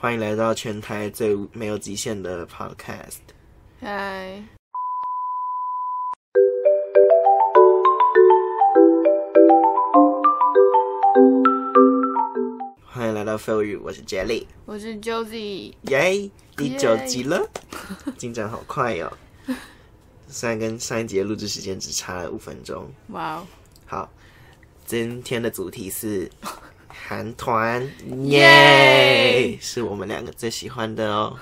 欢迎来到全台最没有极限的 Podcast。嗨，欢迎来到 Feel You，我是 Jelly，我是 Josie。耶，第九集了，进展好快哟、虽然跟上一集的录制时间只差了五分钟。哇哦，好，今天的主题是 韩团，耶，是我们两个最喜欢的哦。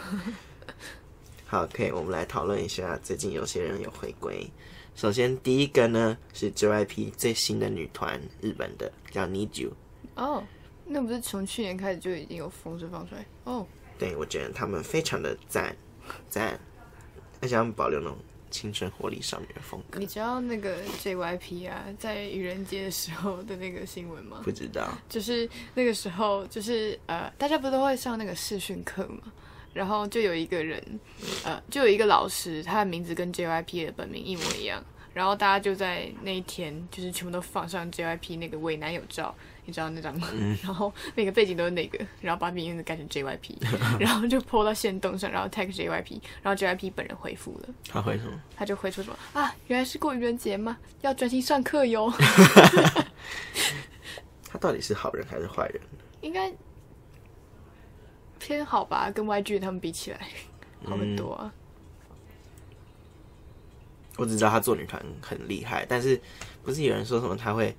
好，可以，我们来讨论一下最近有些人有回归。首先，第一个呢是 JYP 最新的女团，日本的叫 Need You。哦，那不是从去年开始就已经有风声放出来哦？对我觉得他们非常的赞赞，而且他们保留那种青春活力少女的风格。你知道那个 JYP 啊，在愚人节的时候的那个新闻吗？不知道，就是那个时候，就是呃，大家不都会上那个视讯课吗？然后就有一个人，呃，就有一个老师，他的名字跟 JYP 的本名一模一样。然后大家就在那一天，就是全部都放上 JYP 那个伪男友照，你知道那张吗？然后那个背景都是那个，然后把名字改成 JYP，然后就 po 到线动上，然后 tag JYP，然后 JYP 本人回复了，他回什么？他就回出什么啊，原来是过愚人节吗？要专心上课哟。他到底是好人还是坏人？应该偏好吧，跟 YG 他们比起来好很多啊。我只知道他做女团很厉害，但是不是有人说什么他会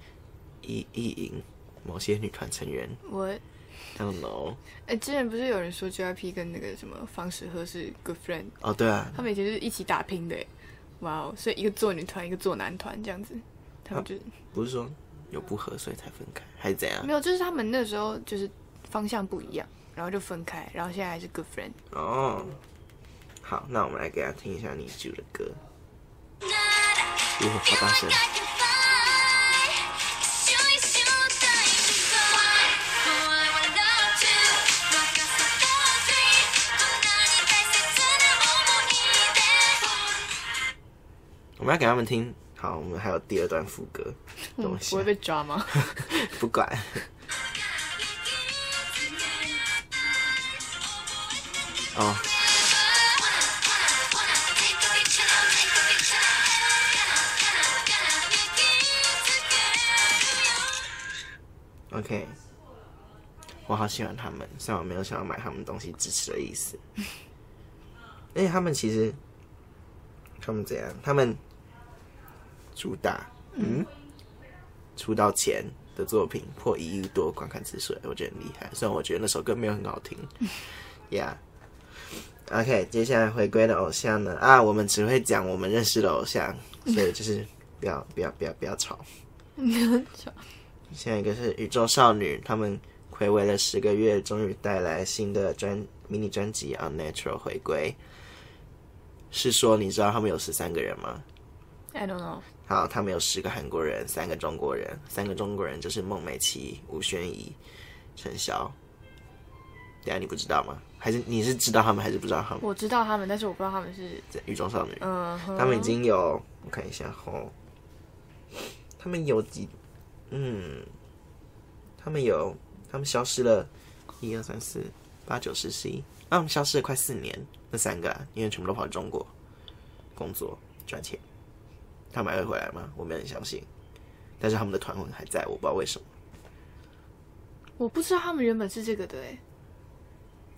意意淫某些女团成员我？I don't know。哎、之前不是有人说 JYP 跟那个什么方时赫是 good friend，哦，对啊，他们以前就是一起打拼的欸，哇哦！所以一个做女团，一个做男团这样子，他们就是、不是说有不合所以才分开，还是怎样没？有，就是他们那时候就是方向不一样，然后就分开，然后现在还是 good friend。哦，好，那我们来给他听一下你组的歌。哇，好大声！我们要给他们听。好，我们还有第二段副歌，等我一下不会，被抓吗？不管。哦，OK，我好喜欢他们，虽然我没有想要买他们东西支持的意思。而且他们其实，他们怎样？他们主打，嗯，出道前的作品破一亿多观看次数，我觉得很厉害。虽然我觉得那首歌没有很好听，Yeah。OK，接下来回归的偶像呢？啊，我们只会讲我们认识的偶像，所以就是不要不要不要不要吵。现在一个是宇宙少女，他们暌违了十个月，终于带来新的专迷你专辑《Unnatural》回归。是说你知道他们有十三个人吗？I don't know。好，他们有十个韩国人，三个中国人，三个中国人就是孟美岐、吴宣仪、陈晓。等一下你不知道吗？还是你是知道他们，还是不知道他们？我知道他们，但是我不知道他们是宇宙少女，嗯哼，他们已经有，我看一下哦，他们有几，嗯，他们有，他们消失了，一二三四八九十十一，啊，他们消失了快四年，那三个啊，因为全部都跑去中国工作赚钱，他们还会回来吗？我没有很相信，但是他们的团魂还在，我不知道为什么，我不知道他们原本是这个的哎。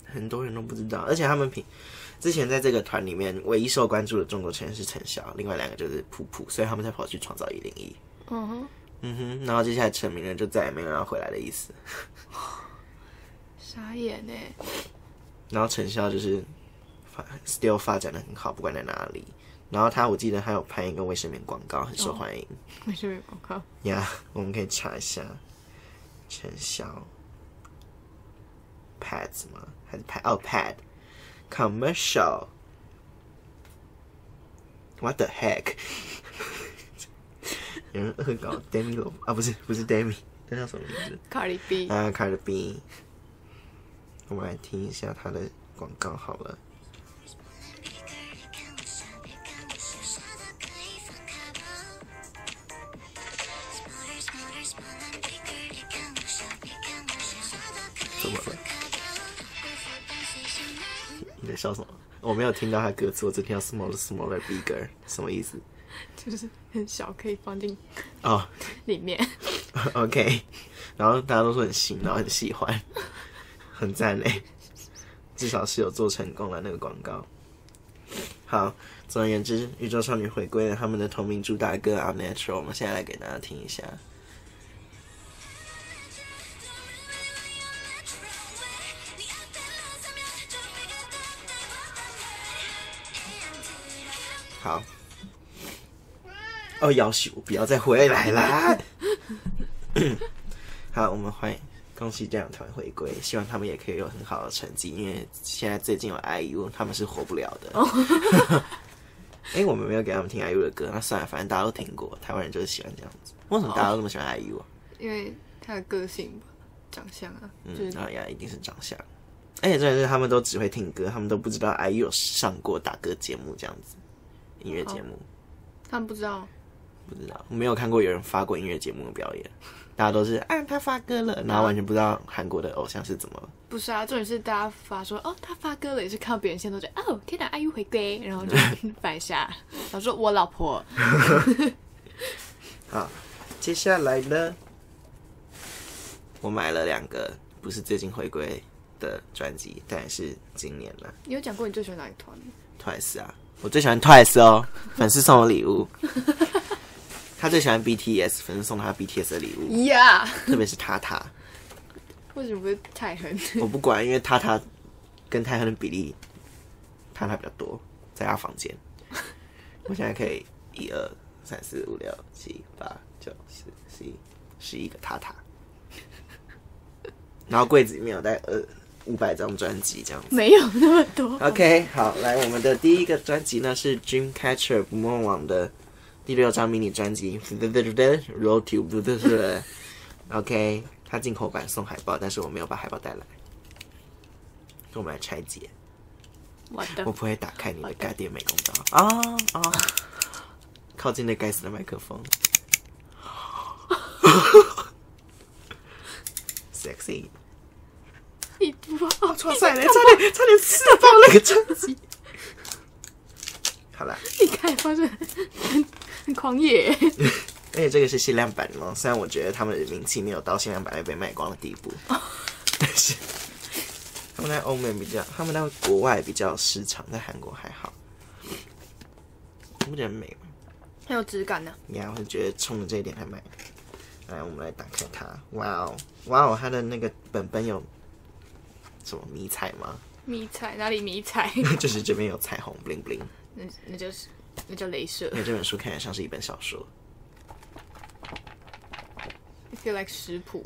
很多人都不知道，而且他们平之前在这个团里面唯一受关注的中国成员是陈晓，另外两个就是普普，所以他们才跑去创造一零一。嗯哼，嗯哼，然后接下来成名了，就再也没有要回来的意思。傻眼哎。然后陈晓就是发 still 发展的很好，不管在哪里。然后他我记得还有拍一个卫生棉广告，很受欢迎为什么有广告？呀。我们可以查一下陈晓 pads 吗？还是 pad 哦 pad commercial。What the heck？有人恶搞 Demi Lo 啊，不是不是 Demi，那叫什么名字？Cardi B，啊，Cardi B，我们来听一下他的广告好了。怎么了？在笑什么？我没有听到他歌词，我只听到 smaller smaller bigger，什么意思？就是很小，可以放进哦、里面。o k 然后大家都说很新，然后很喜欢，很赞嘞，至少是有做成功了那个广告。好，总而言之，宇宙少女回归了他们的同名主打歌《Unnatural》，我们现在来给大家听一下。哦，要求不要再回来啦！好，我们欢迎恭喜这两团回归，希望他们也可以有很好的成绩，因为现在最近有 IU，他们是活不了的。哎、我们没有给他们听 IU 的歌，那算了，反正大家都听过，台湾人就是喜欢这样子。为什么大家都那么喜欢 IU 啊？因为他的个性吧，长相啊，就是嗯，那呀，一定是长相。而且真的是他们都只会听歌，他们都不知道 IU 有上过打歌节目这样子，音乐节目。他们不知道。不知道，没有看过有人发过音乐节目的表演，大家都是啊他发歌了，然后完全不知道韩国的偶像是怎么了。不是啊，重点是大家发说哦，他发歌了，也是看到别人现在都觉得 哦，天哪，IU 回归，然后就 摆下，然后说我老婆，好，接下来呢，我买了两个不是最近回归的专辑，但是今年了你有讲过你最喜欢哪一团？Twice 啊，我最喜欢 Twice 哦，粉丝送我礼物。他最喜欢 BTS，粉丝送他 BTS 的礼物，呀，特别是塔塔。为什么不是泰亨？我不管，因为塔塔跟泰亨的比例，塔塔比较多，在他房间。我现在可以一二三四五六七八九十十一十一个塔塔，然后柜子里面有大概呃五百张专辑这样子。没有那么多。OK，好，来我们的第一个专辑呢是 Dreamcatcher 捕梦网的第六张迷你专辑 Road to OK，它进口版送海报，但是我没有把海报带来，我们来拆解。我的我不会打开你的干电美工刀啊啊！靠近那该死的麦克风，sexy。你不好，哇塞嘞，差点差点撕爆那个专辑。你看发现很很狂野，而且这个是限量版哦，虽然我觉得他们的名气没有到限量版会被卖光的地步，但是他们在欧美比较，他们在国外比较有市场，在韩国还好。你不觉得很美吗？很有质感呢。呀，我是觉得冲着这一点才买。来，我们来打开它。哇哦，哇哦，它的那个本本有什么迷彩吗？迷彩哪里迷彩？就是这边有彩虹 bling bling。那那就是那叫镭射因为这本书看起来像是一本小说。，I feel like 食谱。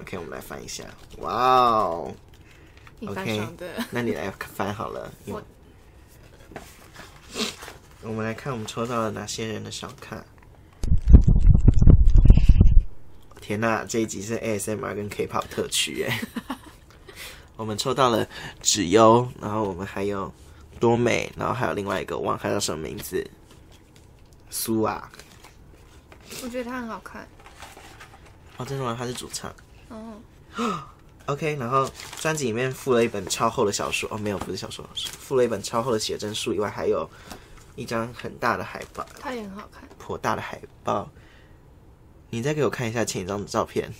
OK，我们来翻一下。哇哦，OK 那你来翻好了。我我们来看我们抽到了哪些人的小卡。天呐，这一集是 ASMR 跟 K-pop 特区哎。我们抽到了纸优，然后我们还有多美，然后还有另外一个我忘了他叫什么名字，苏啊。我觉得它很好看。哦，真的吗？他是主唱。哦，OK，然后专辑里面附了一本超厚的小说，哦，没有，不是小说，附了一本超厚的写真书，以外还有一张很大的海报，它也很好看。颇大的海报。你再给我看一下前一张的照片。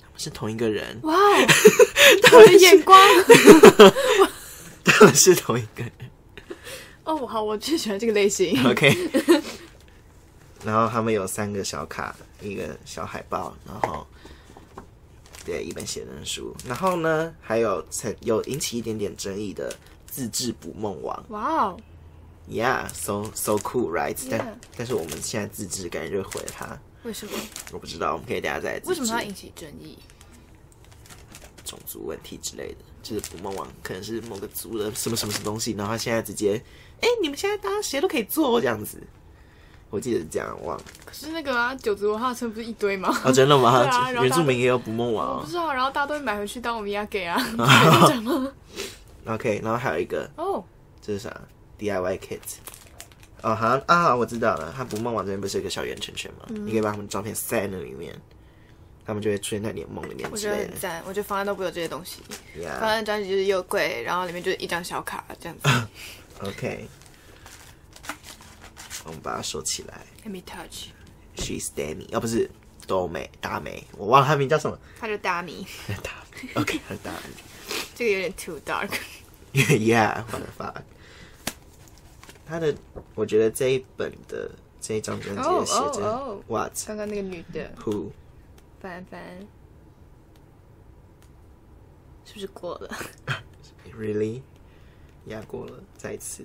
他们是同一个人，哇哦，我的眼光。他们是同一个人。哦，好，我最喜欢这个类型。OK。然后他们有三个小卡，一个小海报，然后对一本写真书，然后呢还有曾有引起一点点争议的自制捕梦网哇哦，，Yeah，so so cool right？但但是我们现在自制感觉就毁了它，为什么？我不知道，我们可以等下再来自制为什么它引起争议？种族问题之类的，就是捕梦网可能是某个族的什么什么什么东西，然后他现在直接，哎、你们现在大家谁都可以做这样子，我记得是这样，忘了。可是那个啊，九族文化村不是一堆吗？哦，真的吗？对啊原住民也有捕梦网哦。我不知道，然后大家都会买回去当我们压给啊，你在讲吗？OK，然后还有一个，哦，这是啥？DIY kit。哦，好像啊，我知道了。他不梦网这边不是有一个小圆圈圈吗？你可以把他们照片塞在那里面，他们就会出现在你的梦里面我。觉得很赞，我觉得方案都不会有这些东西。房 Yeah，间专辑就是又贵，然后里面就是一张小卡这样子。OK，我们把它收起来。Let me touch，She's Danny，哦，不是多美大美，我忘了他名叫什么。他就大米，大美，OK，他是大米。这个有点 too dark。Yeah，what the fuck？他的，我觉得这一本的这一张专辑的写哦哦真哦 What 刚刚那个女的 Who 凡凡，是不是过了？Really？压过了，再一次。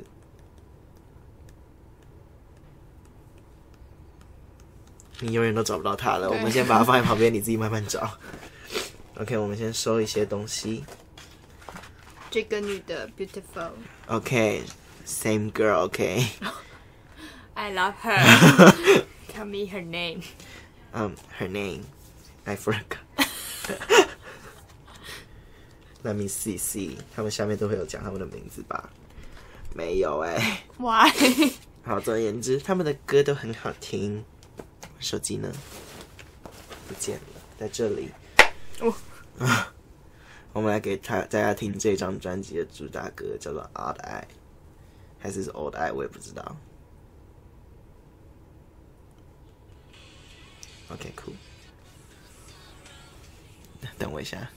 你永远都找不到他了，我对们先把它放在旁边，你自己慢慢找。OK，我们先收一些东西。这个女的 beautiful。OK，same、girl，OK，、 I love her. Tell me her name. 嗯、h e r name I forgot. Let me see see，他们下面都会有讲他们的名字吧？没有哎、 Why？好，总而言之，他们的歌都很好听。手机呢？不见了，在这里。哦啊，我们来给他大家听这张专辑的主打歌，叫做《Odd Eye》， 还是是 Old Eye，我也不知道。OK，cool、等我一下。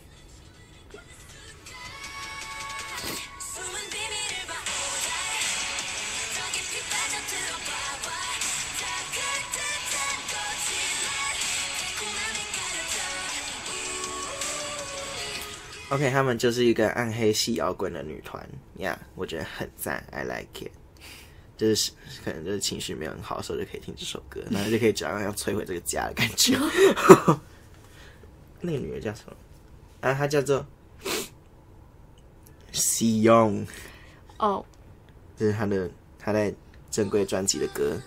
OK，他们就是一个暗黑系摇滚的女团，呀，我觉得很赞，I like it。就是可能就是情绪没有很好的时候就可以听这首歌，然后就可以假装要摧毁这个家的感觉。那个女的叫什么？啊，她叫做 Se Young。哦，这是她的她在正规专辑的歌。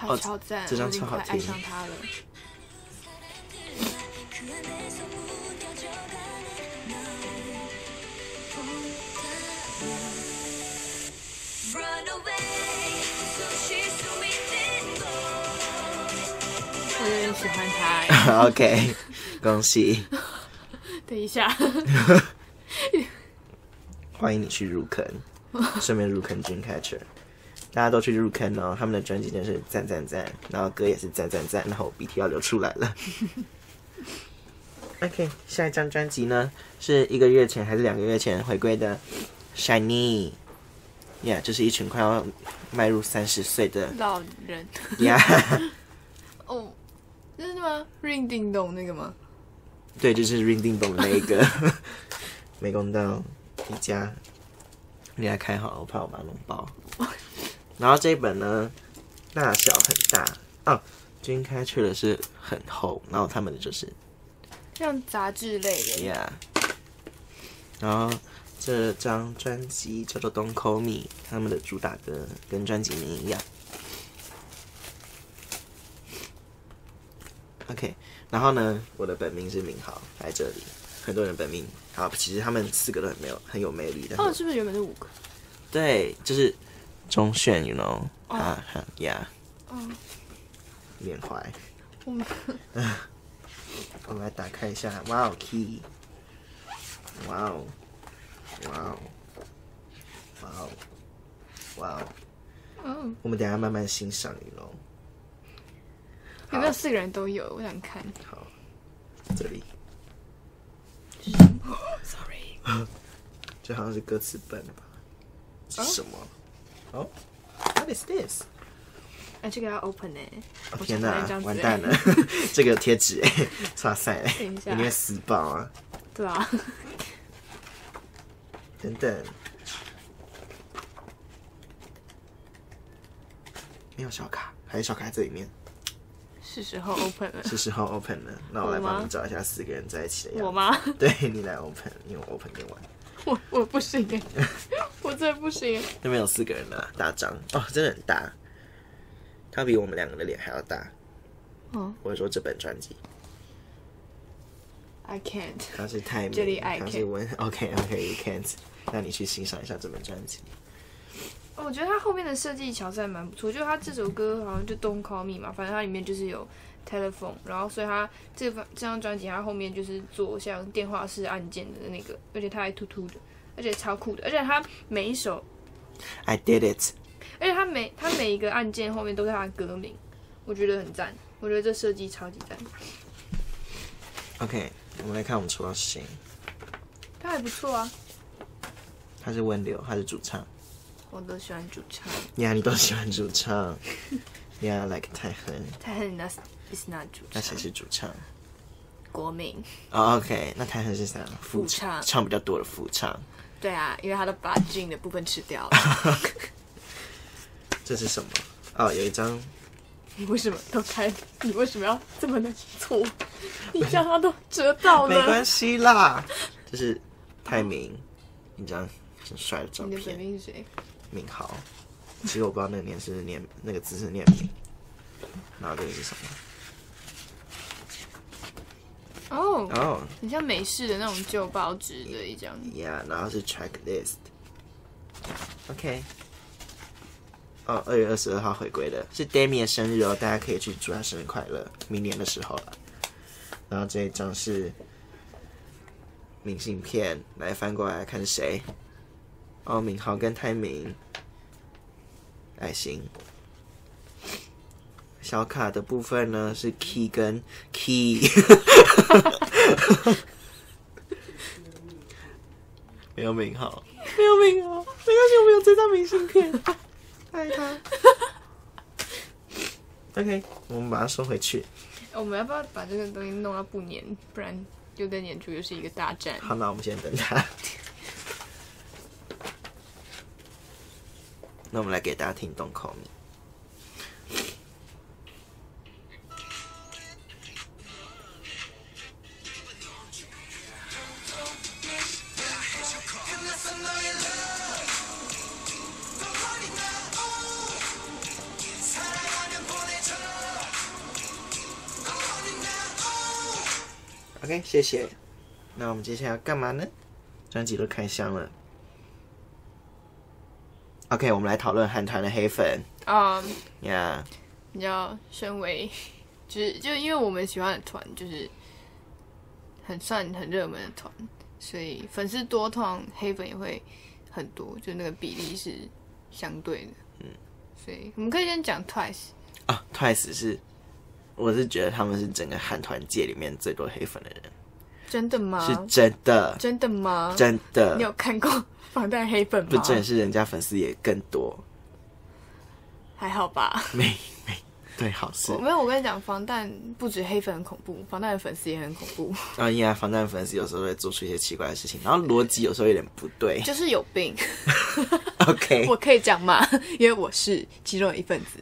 哦，超赞，这张超好听。喜欢他欸。OK，恭喜，等一下，欢迎你去入坑，顺便入坑 Dreamcatcher。大家都去入坑哦，他们的专辑真是赞赞赞，然后歌也是赞赞赞，然后我鼻涕要流出来了。OK，下一张专辑呢是一个月前还是两个月前回归的 Shiny。Yeah，这是一群快要迈入三十岁的老人。Yeah，哦，这是吗？Ring 叮咚那个吗？对，就是 Ring 叮咚的那一个 美工刀一家，你来开好了，我怕我把它弄爆。然后这一本呢，大小很大哦，君开去的是很厚，然后他们的就是像杂志类的。Yeah，然后这张专辑叫做《Don't Call Me》，他们的主打歌跟专辑名一样。OK，然后呢，我的本名是明豪，来这里，很多人本名好，其实他们四个都很没有很有魅力的。哦，是不是原本是五个？对，就是钟铉，you know，啊、哈 yeah，嗯，缅怀。我们 我们来打开一下，哇哦，key，哇哦，哇哦，哇哦，哇哦，嗯，我们等下慢慢欣赏，you know。有没有四个人都有？我想看。好，这里 Sorry，这好像是歌词本吧？是什么？哦，What is this？哎，这个要 open 呢。哦我天哪完蛋了，这个有贴纸哎，哇塞，等一下一定会撕爆啊！对啊，等等，没有小卡，还是小卡在这里面？是时候 open 了。是时候 open 了，那我来帮你找一下四个人在一起的样子。我？吗？对你来 open，因为我 open 给玩。我我不行哎，我真的不行。那边有四个人呢大张哦，真的很大，他比我们两个的脸还要大。嗯或者说这本专辑，，I can't。他是泰这里明，I 它是 can 文，OK OK you can't，那你去欣赏一下这本专辑。我觉得他后面的设计巧思还蛮不错，就是他这首歌好像就 Don't Call Me 嘛，反正它里面就是有 telephone，然后所以他这个这张专辑它后面就是做像电话式按键的那个，而且他还突突的，而且超酷的，而且他每一首，I did it。而且他每他每一个按键后面都是他的歌名，我觉得很赞，我觉得这设计超级赞，OK，我们来看我们抽到谁。他还不错啊，他是温流，他是主唱。我都喜欢主唱，呀，你都喜欢主唱。呀，like 泰亨，他很 not is not 主那唱，谁是主唱？国民，哦、o k 那泰亨是啥？副副唱唱比较多的副唱。对啊，因为他都把 Jin 的部分吃掉了。这是什么？哦，有一张 你为什么都开？你为什么要这么的粗？你这样他都折到了。没关系啦，这是泰明一张很帅的照你的本片，命是谁？明豪。其实我不知道那个念是念那个字是念敏，然后这个是什么？哦，哦、很像美式的那种旧报纸的一张。Yeah，然后是 checklist。OK。哦，二月二十二号回归的是 Demi 的生日哦，大家可以去祝他生日快乐，明年的时候了。然后这一张是明信片，来翻过来看是谁？哦，敏豪跟泰明，爱心。小卡的部分呢是 Key 跟 Key，没有名号，没有名号，没关系，我们有这张明信片，爱他。OK，我们把它收回去。我们要不要把这个东西弄到不粘？不然又在粘住，又是一个大战。好，那我们先等他。那我们来给大家听《Don't Call Me》。OK，谢谢。那我们接下来要干嘛呢？专辑都开箱了。OK，我们来讨论韩团的黑粉啊、呀。你知道，身为 就是就因为我们喜欢的团就是很算很热门的团，所以粉丝多，通常黑粉也会很多，就那个比例是相对的。嗯，所以我们可以先讲 Twice。啊，Twice 是，我是觉得他们是整个韩团界里面最多黑粉的人，真的吗？是真的，真的吗？真的你。有看过防弹黑粉吗？不，真的是人家粉丝也更多，还好吧。没没对，好事我没有，我跟你讲，防弹不止黑粉很恐怖，防弹的粉丝也很恐怖，啊！因为防弹粉丝有时候会做出一些奇怪的事情，然后逻辑有时候有点不对。就是有病。OK，我可以讲吗？因为我是其中的一份子，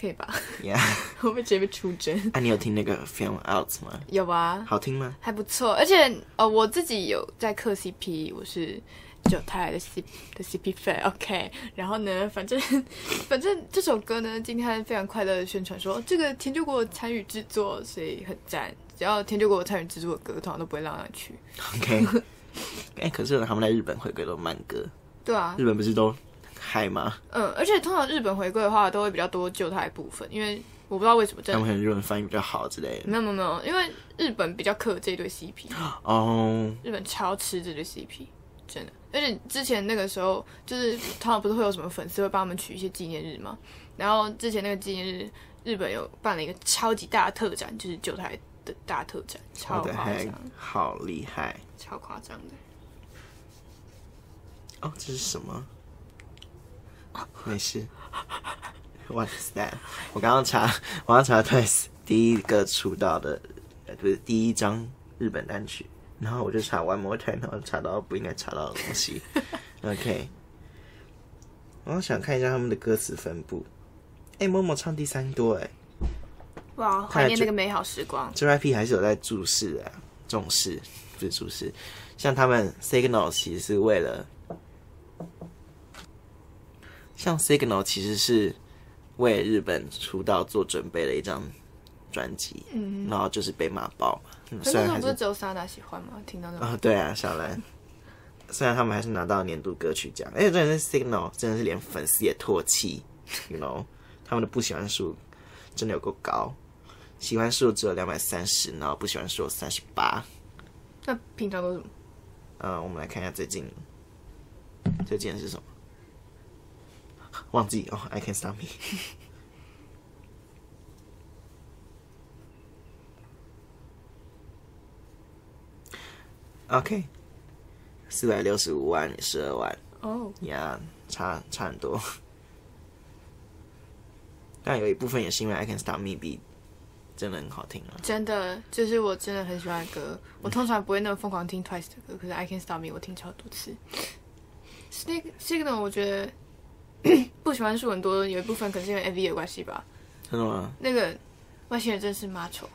可以吧？？Yeah，我会直接被出征。啊，你有听那个 Film Out 吗？有啊，好听吗？还不错，而且呃，我自己有在磕 CP，我是九太的 C 的 CP 粉，OK。然后呢，反正 反正这首歌呢，今天非常快乐的宣传说这个田久国参与制作，所以很赞。只要田久国参与制作的歌，通常都不会让他去。OK，哎、可是他们在日本回归都慢歌，对啊日，本不是都嗨吗？嗯，而且通常日本回归的话，都会比较多旧态部分，因为我不知道为什么，真的他们可能日文翻译比较好之类的。没有没有没有，因为日本比较克这对 CP。哦，日本超吃这对 CP，真的。而且之前那个时候，就是通常不是会有什么粉丝会帮他们取一些纪念日吗？然后之前那个纪念日，日本有办了一个超级大的特展，就是九台的大特展，超我的还夸张，好厉害超夸张的。哦！这是什么？没事。What is that？我刚刚查，我刚查 Twice 第一个出道的，呃，不是第一张日本单曲，然后我就查 One More Time，然后查到不应该查到的东西。OK，我想看一下他们的歌词分布。哎、默默唱第三多哎。哇，怀念那个美好时光。JYP 还是有在注视啊，重视不是注视，像他们 Signal 其实是为了，像 Signal 其实是为日本出道做准备的一张专辑，嗯，然后就是被骂爆嘛，嗯虽然还是不是只有莎娜喜欢吗？听到那种，啊、对啊，小兰，虽然他们还是拿到年度歌曲奖，而且真的是 Signal 真的是连粉丝也唾弃，you know，他们的不喜欢数真的有够高，喜欢数只有两百三十，然后不喜欢数有三十八。那平常都是什么？嗯，我们来看一下最近最近的是什么？忘记哦，I can stop me。OK，四百六十五万，十二万哦，呀差差很多。但有一部分也是因为 I Can Stop Me 比真的很好听啊。真的，就是我真的很喜欢的歌。我通常不会那么疯狂听 Twice 的歌，可是 I Can Stop Me 我听超多次。Sig Signal 我觉得 不喜欢数很多，有一部分可能是因为 MV 的关系吧。真的吗？那个外星人真是妈丑，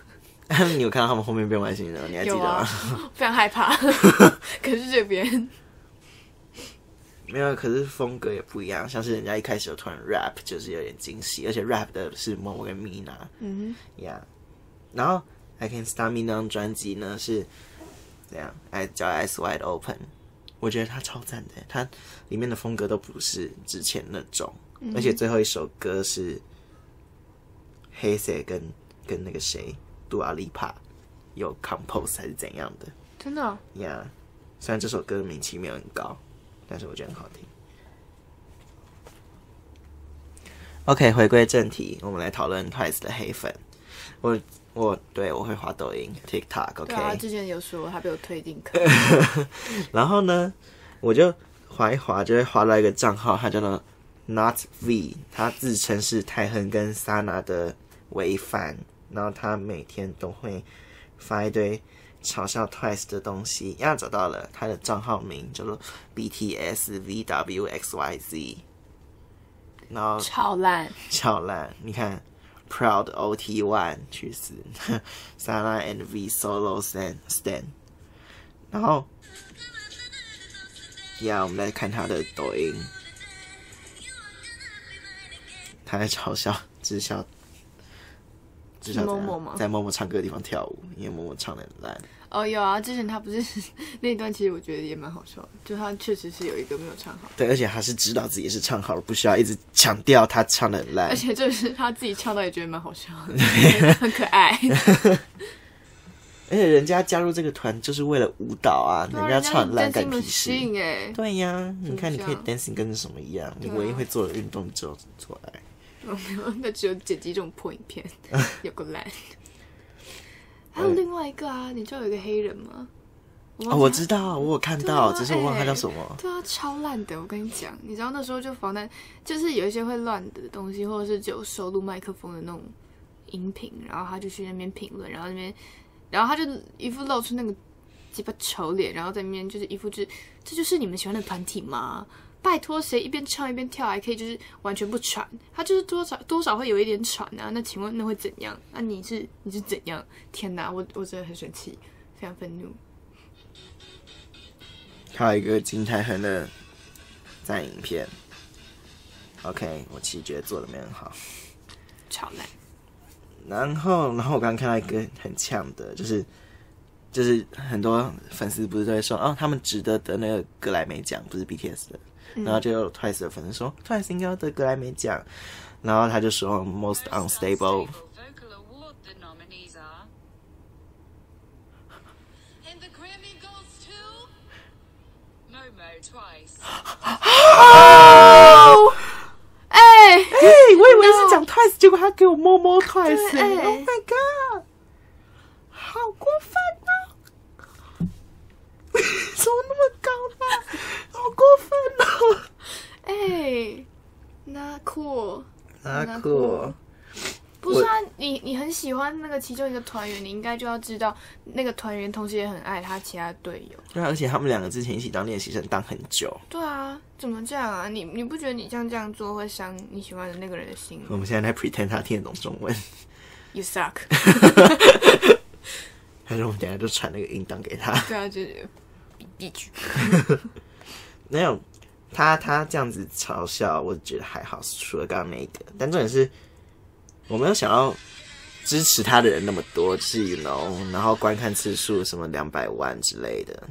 你有看到他们后面变外星人了？你还记得吗？，非常害怕。可是这边没有，可是风格也不一样。像是人家一开始有突然 rap，就是有点惊喜，而且 rap 的是 Mo 跟 Mina 嗯呀。然后 I Can Stop Me 那张专辑呢是这样？哎，叫 Eyes Wide Open，我觉得他超赞的。他里面的风格都不是之前那种，而且最后一首歌是黑色跟跟那个谁杜阿丽帕有 compose 还是怎样的。真的哦、呀虽然这首歌的名气没有很高，但是我觉得很好听。OK，回归正题，我们来讨论 Twice 的黑粉。我我对我会滑抖音、TikTok，OK，、对啊，他之前有说他被我推进坑，然后呢，我就滑一滑，就会滑到一个账号，他叫做 Not V，他自称是泰亨跟 Sana 的唯 fan，然后他每天都会发一堆嘲笑 Twice 的东西。呀，找到了，他的账号名叫做 BTS VWXYZ，然后超烂。超烂，你看 Proud OT One 去死，Sana and V Solo Stand Stand，然后，呀，我们来看他的抖音，他在嘲笑、只笑、嗤笑怎样？某某吗？在默默唱歌的地方跳舞，因为默默唱的很烂。哦，有啊，之前他不是 那一段，其实我觉得也蛮好笑的，就他确实是有一个没有唱好，对，而且他是知道自己是唱好了，不需要一直强调他唱的很烂而。且就是他自己唱到也觉得蛮好笑的，很可爱。而且人家加入这个团就是为了舞蹈啊，啊人家唱很烂干屁真事。心哎，对呀，你看你可以像 dancing 跟什么一样，你唯一会做的运动只有做爱。没有那只有剪辑这种破影片，有个烂。还有另外一个啊，你知道有一个黑人吗？哦，我知道，我有看到，啊只是我忘了他哎叫什么。对啊，超烂的！我跟你讲，你知道那时候就防弹，就是有一些会乱的东西，或者是只有收录麦克风的那种音频，然后他就去那边评论，然后那边，然后他就一副露出那个鸡巴丑脸，然后在那边就是一副就是这就是你们喜欢的团体吗？拜托，谁一边唱一边跳还可以就是完全不喘？他就是多少多少会有一点喘啊。那请问那会怎样？那、你是你是怎样？天哪，我我真的很生气，非常愤怒。还有一个金泰亨的赞影片。OK，我其实觉得做的没很好。超烂，然后，然后我刚刚看到一个很呛的，就是就是很多粉丝不是都会说，哦，他们值得得那个格莱美奖，不是 BTS 的。然后就有 Twice 的粉丝说，Twice 应该要得格莱美奖。然后他就说 Most Unstable。Vocal Award the nominees are. And the Grammy goes to Momo twice. 哎、哎、我以为是讲 Twice，结果他给我摸摸 Twice，对哎 Oh my god，好过分哦！怎么那么高呢？好过分哦！哎，那酷，那酷，不是啊？你你很喜欢那个其中一个团员，你应该就要知道那个团员同时也很爱他其他队友。对啊，而且他们两个之前一起当练习生当很久。对啊，怎么这样啊？你你不觉得你这样这样做会伤你喜欢的那个人的心吗我们现在在 pretend 他听得懂中文，？You suck。还是我们等下就传那个音档给他？对啊，就是 没有，他他这样子嘲笑，我觉得还好，除了刚刚那一个。但重点是，我没有想到支持他的人那么多，就是 you know，然后观看次数什么两百万之类的。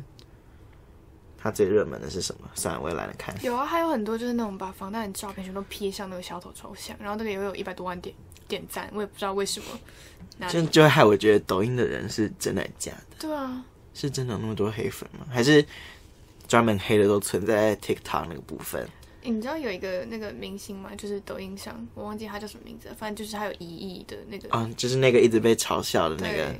他最热门的是什么？算了，我也懒得看。有啊，还有很多就是那种把防弹的照片全都 P 上那个小丑抽象，然后那个也有一百多万点点赞，我也不知道为什么。就就会害我觉得抖音的人是真的假的？对啊，是真的有那么多黑粉吗？还是专门黑的都存在 TikTok 那个部分？你知道有一个那个明星吗？就是抖音上，我忘记他叫什么名字了，反正就是他有一亿的那个。啊、就是那个一直被嘲笑的那个，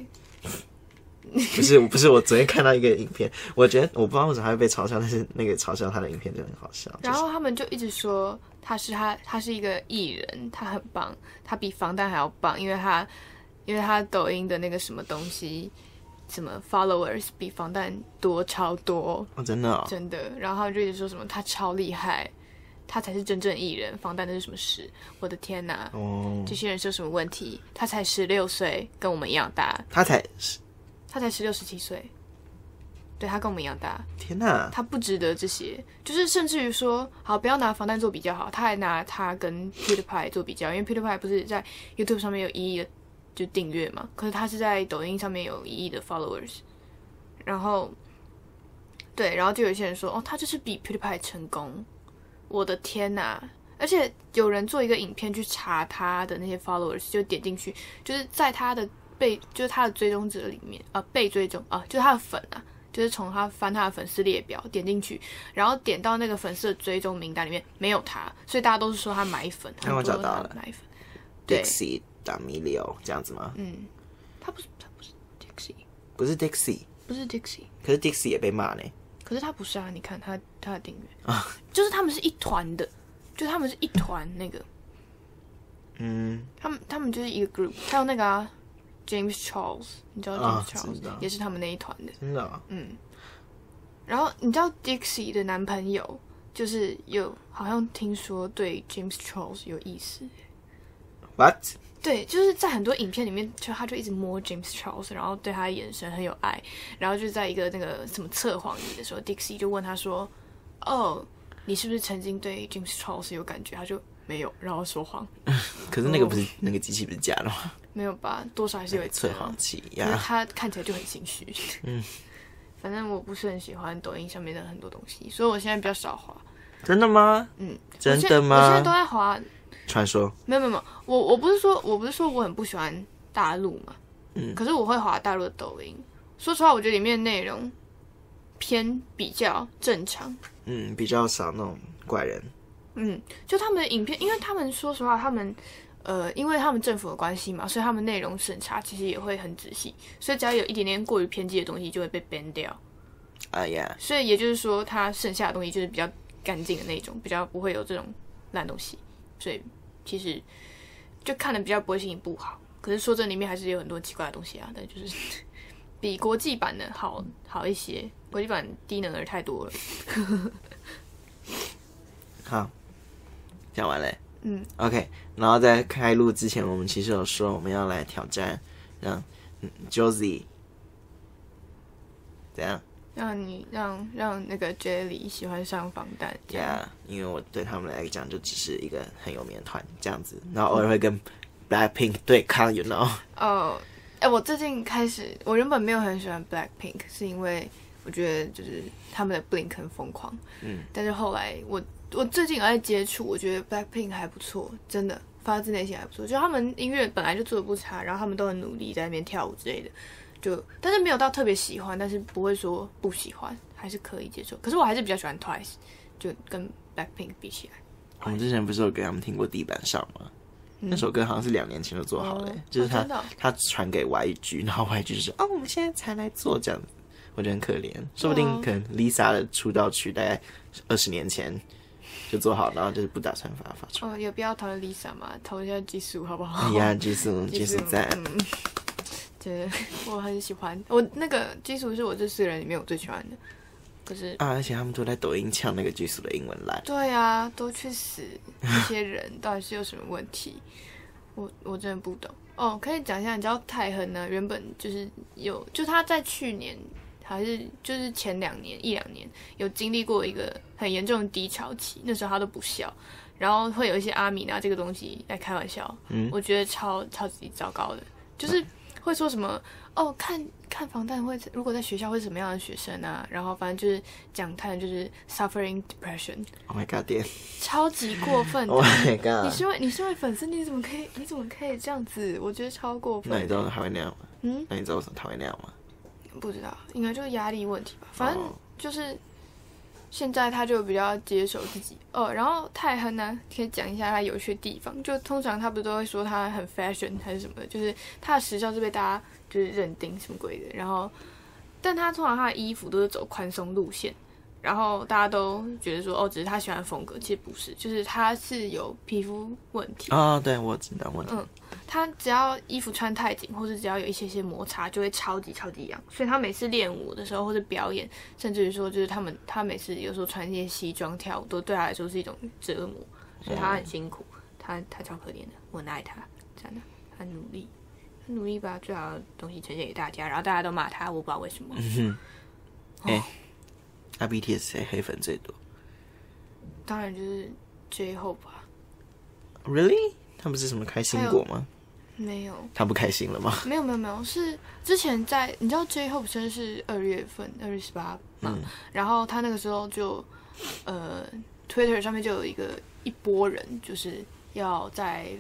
不是不是，我昨天看到一个影片，我觉得我不知道为什么他会被嘲笑，但是那个嘲笑他的影片就很好笑。就是然后他们就一直说他是他，他是一个艺人，他很棒，他比防弹还要棒，因为他因为他抖音的那个什么东西，什么 followers 比防弹多超多，哦，真的哦，真的。然后他们就一直说什么他超厉害，他才是真正艺人，防弹那是什么事？我的天哪！哦，这些人是有什么问题？他才十六岁，跟我们一样大，他才十他才十六十七岁，对他跟我们一样大，天哪，他不值得这些，就是甚至于说，好，不要拿防弹做比较好，他还拿他跟 PewDiePie 做比较，因为 PewDiePie 不是在 YouTube 上面有一亿的就订阅嘛，可是他是在抖音上面有一亿的 followers，然后对，然后就有些人说，哦，他就是比 PewDiePie 成功，我的天呐！而且有人做一个影片去查他的那些 followers，就点进去，就是在他的被，就是他的追踪者里面啊、被追踪啊、就是他的粉啊，就是从他翻他的粉丝列表点进去，然后点到那个粉丝的追踪名单里面没有他，所以大家都是说他买粉，那我很多找到了人买粉，对打米里奥这样子吗？嗯，他不是他不是 Dixie，不是 Dixie，不是 Dixie，可是 Dixie 也被骂呢。可是他不是啊，你看他他的订阅。啊，就是他们是一团的，就他们是一团那个。嗯，他们他们就是一个 group，还有那个啊，James Charles，你知道啊 James Charles、道。也是他们那一团的。真的嗯、然后你知道 Dixie 的男朋友就是有好像听说对 James Charles 有意思，What？对，就是在很多影片里面，就他就一直摸 James Charles，然后对他的眼神很有爱，然后就在一个那个什么测谎仪的时候，Dixie 就问他说：“哦，你是不是曾经对 James Charles 有感觉？”他就没有，然后说谎，可是那个不是、那个机器不是假的吗？没有吧？多少还是有一 测谎器因为呀，他看起来就很心虚。嗯，反正我不是很喜欢抖音上面的很多东西，所以我现在比较少滑。真的吗？嗯，真的我现在我现在都？在滑，传说没有没有没有，我我不是说我不是说我很不喜欢大陆嘛，嗯可是我会滑大陆的抖音。说实话，我觉得里面的内容偏比较正常。嗯，比较少那种怪人。嗯，就他们的影片，因为他们说实话，他们呃，因为他们政府的关系嘛，所以他们内容审查其实也会很仔细，所以只要有一点点过于偏激的东西，就会被 ban 掉。哎呀，所以也就是说，他剩下的东西就是比较干净的那种，比较不会有这种烂东西。所以其实就看的比较不会心情不好。可是说真，里面还是有很多奇怪的东西啊，但就是 比国际版的好好一些。国际版低能儿太多了。好，讲完嘞。嗯，OK。然后在开录之前，我们其实有说我们要来挑战让嗯 Josie 怎样让你让让那个 Jelly 喜欢上防弹，这样。呀因为我对他们来讲就只是一个很有名的团这样子，然后偶尔会跟 Blackpink 对抗，you know。哦，哎、我最近开始，我原本没有很喜欢 Blackpink，是因为我觉得就是他们的 Blink 很疯狂，嗯，但是后来我我最近有在接触，我觉得 Blackpink 还不错，真的发自内心还不错，就他们音乐本来就做的不差，然后他们都很努力在那边跳舞之类的，就但是没有到特别喜欢，但是不会说不喜欢，还是可以接受。可是我还是比较喜欢 Twice，就跟 Blackpink 比起来。我们之前不是有给他们听过地板上吗？那首歌好像是两年前就做好了、哦就是他、他传给 YG，然后 YG 就说哦，我们现在才来做这样子，我觉得很可怜。说不定哦可能 Lisa 的出道曲大概二十年前就做好，然后就是不打算发发出来。哦，有必要讨论 Lisa 吗？投一下技术好不好？哎呀，技术技术在，嗯，对，我很喜欢。我那个基础是我这四个人里面我最喜欢的。可是，啊，而且他们都在抖音抢那个技术的英文来。对啊，都去死！这些人到底是有什么问题？我我真的不懂。哦，可以讲一下，你知道泰亨呢？原本就是有，就他在去年还是就是前两年一两年有经历过一个很严重的低潮期，那时候他都不笑，然后会有一些阿米拿这个东西来开玩笑，嗯我觉得超超级糟糕的，就是会说什么哦，看看防弹会如果在学校会是什么样的学生啊，然后反正就是讲他就是 suffering depression，Oh my god，点超级过分的。，Oh my god，你身为你身为粉丝，你怎么可以你怎么可以这样子？我觉得超过分那你知。道他会那样吗？嗯，那你知道为什么他会那样吗？不知道，应该就是压力问题吧。反正哦就是现在他就比较接受自己哦。然后泰亨呢，可以讲一下他有趣的地方。就通常他不是都会说他很 fashion 还是什么的，就是他的时效是被大家就是认定什么鬼的。然后，但他通常他的衣服都是走宽松路线。然后大家都觉得说，哦，只是他喜欢的风格，其实不是，就是他是有皮肤问题，哦，对，我知道，我。嗯他只要衣服穿太紧，或是只要有一些些摩擦，就会超级超级痒。所以他每次练舞的时候，或者表演，甚至于说，就是他们他每次有时候穿一些西装跳舞，都对他来说是一种折磨，所以他很辛苦，他他超可怜的，我很爱他，真的，很努力，他努力把最好的东西呈现给大家，然后大家都骂他，我不知道为什么。哎、那 BTS 谁黑粉最多当然就是 J Hope 吧，？Really？他不是什么开心果吗？没有。他不开心了吗？没有没有没有，是之前在你知道 J Hope 生日是二月份，二月十八嘛，嗯然后他那个时候就呃 Twitter 上面就有一个一波人，就是要在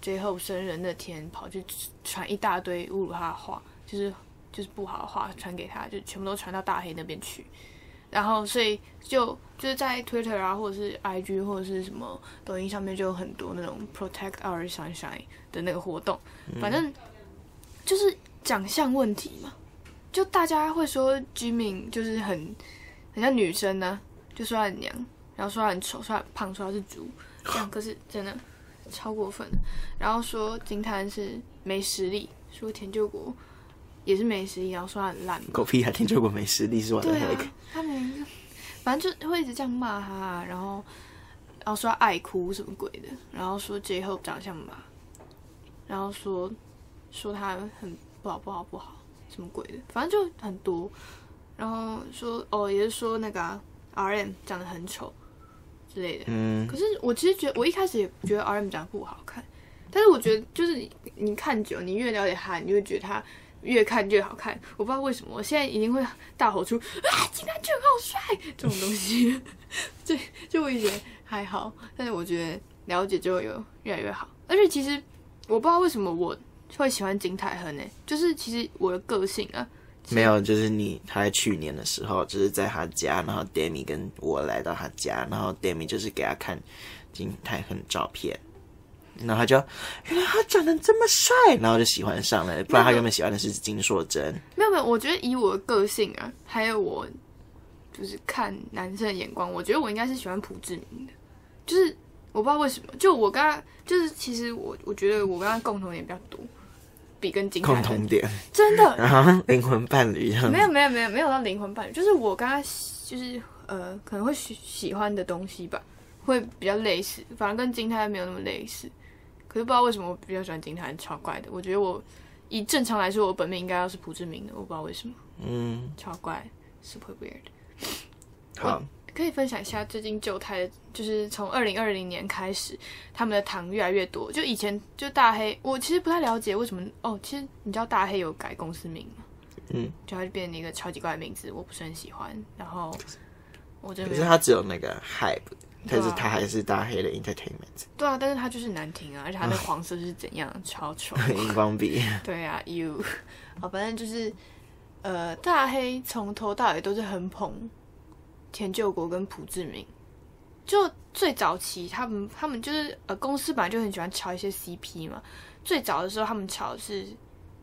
J Hope 生日那天跑去传一大堆侮辱他的话，就是就是不好的话传给他，就全部都传到大黑那边去。然后，所以就就是在 Twitter 啊，或者是 IG 或者是什么抖音上面，就有很多那种 Protect Our Sunshine 的那个活动。反正就是长相问题嘛，就大家会说 Jimin 就是很很像女生呢、就说他很娘，然后说他很丑，说他很胖，说他是猪，这样可是真的超过分。然后说金泰恩是没实力，说田救国也是没实力，然后说他很烂。狗屁还听说过美食力是我的对那个。啊，他们反正就会一直这样骂他，然后然后说他爱哭什么鬼的，然后说 J Hope 长相马，然后说说他很不好不好不好什么鬼的，反正就很多，然后说哦也是说那个、啊、R M 长得很丑之类的，嗯，可是我其实觉得，我一开始也觉得 R M 长得不好看，但是我觉得就是你你看久，你越了解他，你就会觉得他越看越好看。我不知道为什么，我现在一定会大吼出啊，金南俊好帅这种东西。就就我以前还好，但是我觉得了解就会有越来越好。而且其实我不知道为什么我会喜欢金泰亨呢，就是其实我的个性啊，没有，就是你他在去年的时候，就是在他家，然后 Demi 跟我来到他家，然后 Demi 就是给他看金泰亨照片，然后他就原来他长得这么帅，然后就喜欢上了，不然他原本喜欢的是金硕珍。没有没有，我觉得以我的个性啊，还有我就是看男生的眼光，我觉得我应该是喜欢朴志明的。就是我不知道为什么，就我跟他，就是其实我我觉得我跟他共同点比较多，比跟金共同点，真的然后灵魂伴侣一样没有没有没有没有到灵魂伴侣，就是我跟他就是呃可能会喜喜欢的东西吧，会比较类似，反而跟金泰没有那么类似。可是不知道为什么我比较喜欢金泰亨，超怪的。我觉得我以正常来说，我本命应该要是朴志明的，我不知道为什么。嗯，超怪，super weird。好，可以分享一下最近旧泰的，就是从二零二零年开始，他们的糖越来越多。就以前就大黑，我其实不太了解为什么哦。其实你知道大黑有改公司名吗？嗯，就它就变成一个超级怪的名字，我不是很喜欢。然后我觉得可是他只有那个 hype，但是他还是大黑的 entertainment，对啊，但是他就是难听啊，而且他的黄色是怎样，超丑。荧光笔。对啊，you，好，反正就是，呃，大黑从头到尾都是很捧田救国跟朴志明。就最早期，他们他们就是呃，公司本来就很喜欢炒一些 CP 嘛。最早的时候，他们炒的是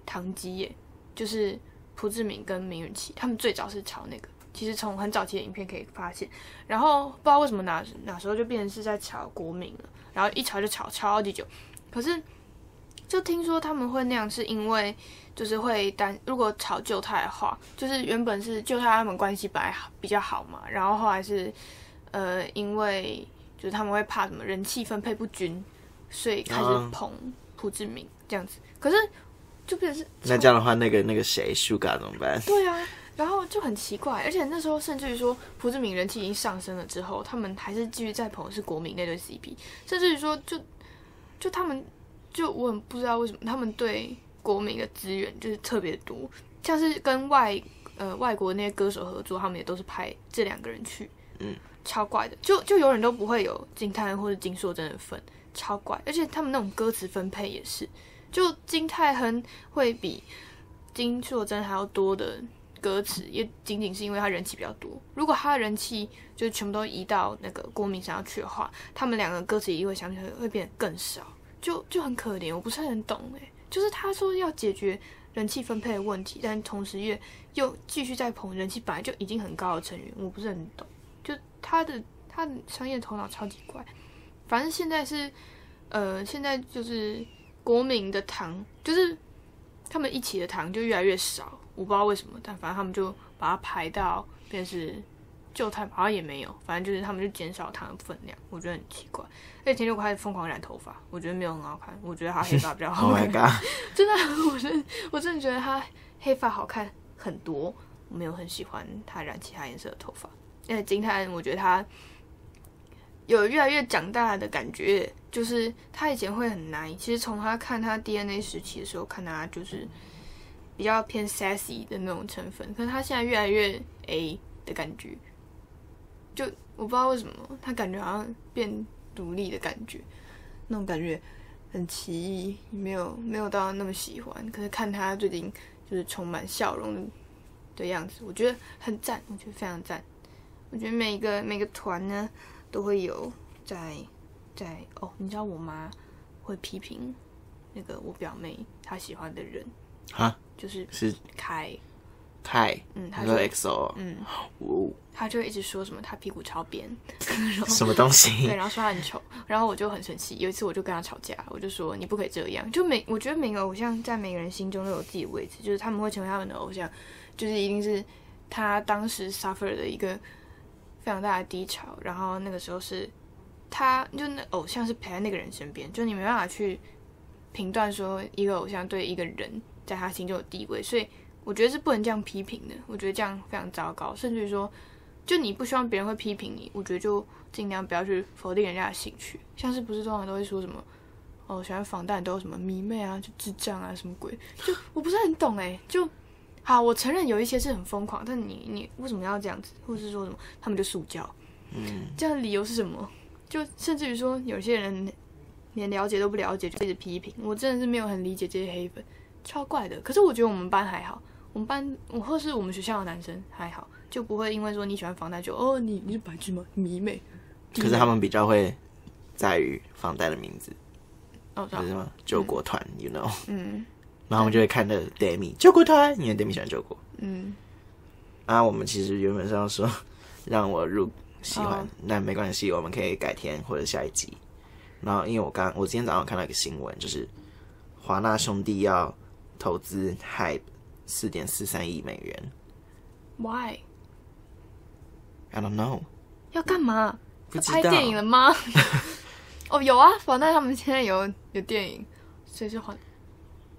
唐基耶，就是朴志敏跟明允熙，他们最早是炒那个。其实从很早期的影片可以发现，然后不知道为什么哪哪时候就变成是在炒国民了，然后一炒就炒超级久。可是就听说他们会那样，是因为就是会担，如果炒旧泰的话，就是原本是旧泰他们关系本来好比较好嘛，然后后来是呃，因为就是他们会怕什么人气分配不均，所以开始嗯捧朴志明这样子。可是就变成是那这样的话，那个那个谁 Suga 怎么办？对啊，然后就很奇怪，而且那时候甚至于说朴志明人气已经上升了之后，他们还是继续在捧的是国民那对 CP，甚至于说就就他们就我很不知道为什么他们对国民的资源就是特别多，像是跟外呃外国那些歌手合作，他们也都是派这两个人去，嗯，超怪的，就就永远都不会有金泰亨或者金硕珍的份，超怪，而且他们那种歌词分配也是，就金泰亨会比金硕珍还要多的歌词，也仅仅是因为他人气比较多。如果他的人气就全部都移到那个郭明上去的话，他们两个歌词一定会相对会变得更少，就就很可怜。我不是很懂诶、就是他说要解决人气分配的问题，但同时又又继续在捧人气本来就已经很高的成员，我不是很懂。就他的他的商业头脑超级怪。反正现在是呃，现在就是国民的糖，就是他们一起的糖就越来越少，我不知道为什么，但反正他们就把它排到便是旧太好像也没有，反正就是他们就减少糖的分量，我觉得很奇怪。而且田六开始疯狂染头发，我觉得没有很好看，我觉得他黑发比较好 Oh 看。my god！真的，我真的我真的觉得他黑发好看很多，我没有很喜欢他染其他颜色的头发。因为金泰恩，我觉得他有越来越长大的感觉，就是他以前会很奶，其实从他看他 DNA 时期的时候，看他就是比较偏 sassy 的那种成分，可是他现在越来越 A 的感觉，就我不知道为什么，他感觉好像变独立的感觉，那种感觉很奇异，没有没有到那么喜欢。可是看他最近就是充满笑容的的样子，我觉得很赞，我觉得非常赞。我觉得每一个每个团呢都会有在在哦，你知道我妈会批评那个我表妹她喜欢的人，啊，就是是开，泰，嗯，他说就 XO，嗯，哦，他就一直说什么他屁股超扁，什么东西对，西？然后说他很丑，然后我就很生气。有一次我就跟他吵架，我就说你不可以这样。就每我觉得每个偶像在每个人心中都有自己的位置，就是他们会成为他们的偶像，就是一定是他当时 suffer 的一个非常大的低潮，然后那个时候是他就那偶像是陪在那个人身边，就你没办法去评断说一个偶像对一个人在他心中有地位，所以我觉得是不能这样批评的，我觉得这样非常糟糕，甚至于说。就你不希望别人会批评你，我觉得就尽量不要去否定人家的兴趣。像是不是通常都会说什么哦，喜欢防弹都有什么迷妹啊，就智障啊，什么鬼？就我不是很懂哎。就好，我承认有一些是很疯狂，但你你为什么要这样子？或者是说什么他们就塑胶？嗯，这样的理由是什么？就甚至于说有些人连了解都不了解，就一直批评。我真的是没有很理解这些黑粉，超怪的。可是我觉得我们班还好，我们班我或是我们学校的男生还好，就不会因为说你喜欢防弹就哦你你是白痴吗？迷妹。可是他们比较会在于防弹的名字，哦，就是什么救国团，you know，嗯然后我们就会看着 Demi 救国团，因为 Demi 喜欢救国。嗯，啊，我们其实原本是要说 让我入喜欢，哦那没关系，我们可以改天或者下一集。然后因为我刚我今天早上看到一个新闻，就是华纳兄弟要投资 Hype 四点四三亿美元 Why，I don't know，要干嘛？不。拍电影了吗？哦，有啊，反正他们现在有有电影，谁是环？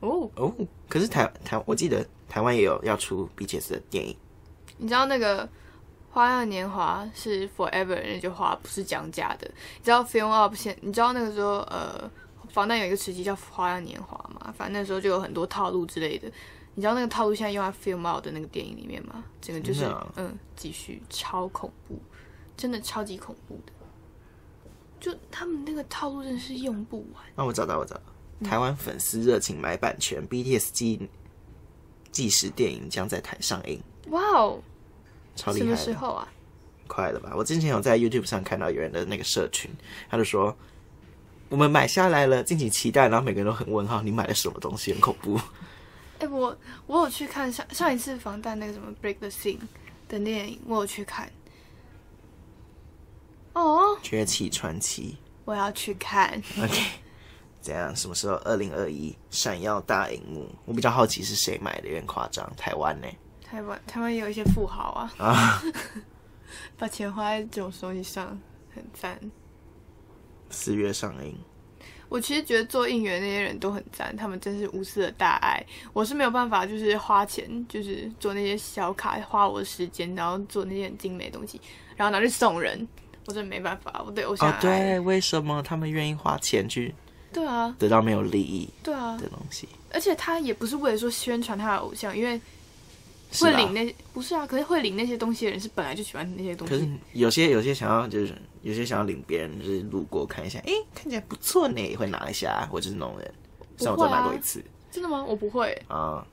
哦，哦，可是台台，我记得台湾也有要出 BTS 的电影，你知道那个《花样年华》是 Forever 那句话不是讲假的。你知道 Film Up 现，你知道那个时候呃，防弹有一个时期叫《花样年华》嘛？反正那时候就有很多套路之类的。你知道那个套路现在用在 Film Out 的那个电影里面吗？整个就是嗯，继续超恐怖，真的超级恐怖的。就他们那个套路真的是用不完。那我找到我找到，台湾粉丝热情买版权，BTS 纪纪实电影将在台上映，哇哦，超厉害什么。时候啊？快了吧？我之前有在 YouTube 上看到有人的那个社群，他就说我们买下来了，敬请期待。然后每个人都很问号，你买了什么东西？很恐怖。哎、我我有去看上上一次防弹那个什么《Break the Scene》的电影，我有去看。哦，崛起传奇我要去看。，OK，怎样？什么时候？二零二一闪耀大荧幕。我比较好奇是谁买的，有点夸张。台湾呢？台湾台湾也有一些富豪啊，啊，把钱花在这种东西上，很赞。四月上映。我其实觉得做应援那些人都很赞，他们真是无私的大爱。我是没有办法，就是花钱，就是做那些小卡，花我的时间，然后做那些很精美的东西，然后拿去送人，我真的没办法。我对偶像哦，对，为什么他们愿意花钱去对啊，得到没有利益对啊的，东西。而且他也不是为了说宣传他的偶像，因为会领那些不是啊，可是会领那些东西的人是本来就喜欢那些东西可是。有些有些想要就是有些想要领别人就是路过看一下，诶，看起来不错呢，会拿一下。我就是那种人，像我只有拿过一次真的吗？我不会，啊。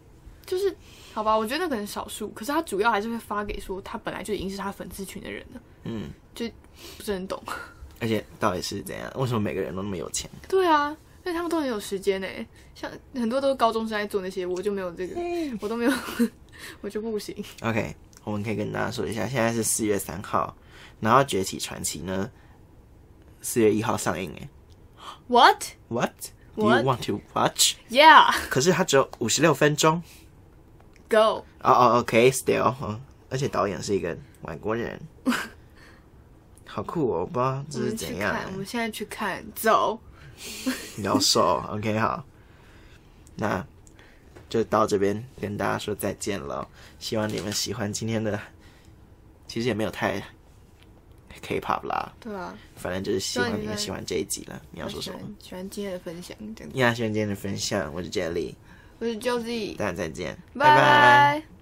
就是好吧，我觉得那可能少数，可是他主要还是会发给说他本来就已经是他粉丝群的人了，嗯，就不是很懂。而且到底是怎样？为什么每个人都那么有钱？对啊，因为他们都很有时间呢，像很多都是高中生在做那些，我就没有这个，我都没有，我就不行。OK，我们可以跟大家说一下，现在是四月三号，然后《崛起传奇》呢，四月一号上映。诶 What? What? Do you want to watch? Yeah, 可是它只有五十六分钟。go. 哦哦，OK，Still，、嗯，而且导演是一个外国人，好酷哦！我不知道这是怎样看，我们现在去看，走。妖兽。OK，好，那就到这边跟大家说再见了。希望你们喜欢今天的，其实也没有太 K-pop 啦，对啊，反正就是希望你们们喜欢这一集了。你要说什么？喜欢今天的分享，这样子。呀，喜欢今天的分享，我是 Jelly，我是 Josie，大家再见，拜拜。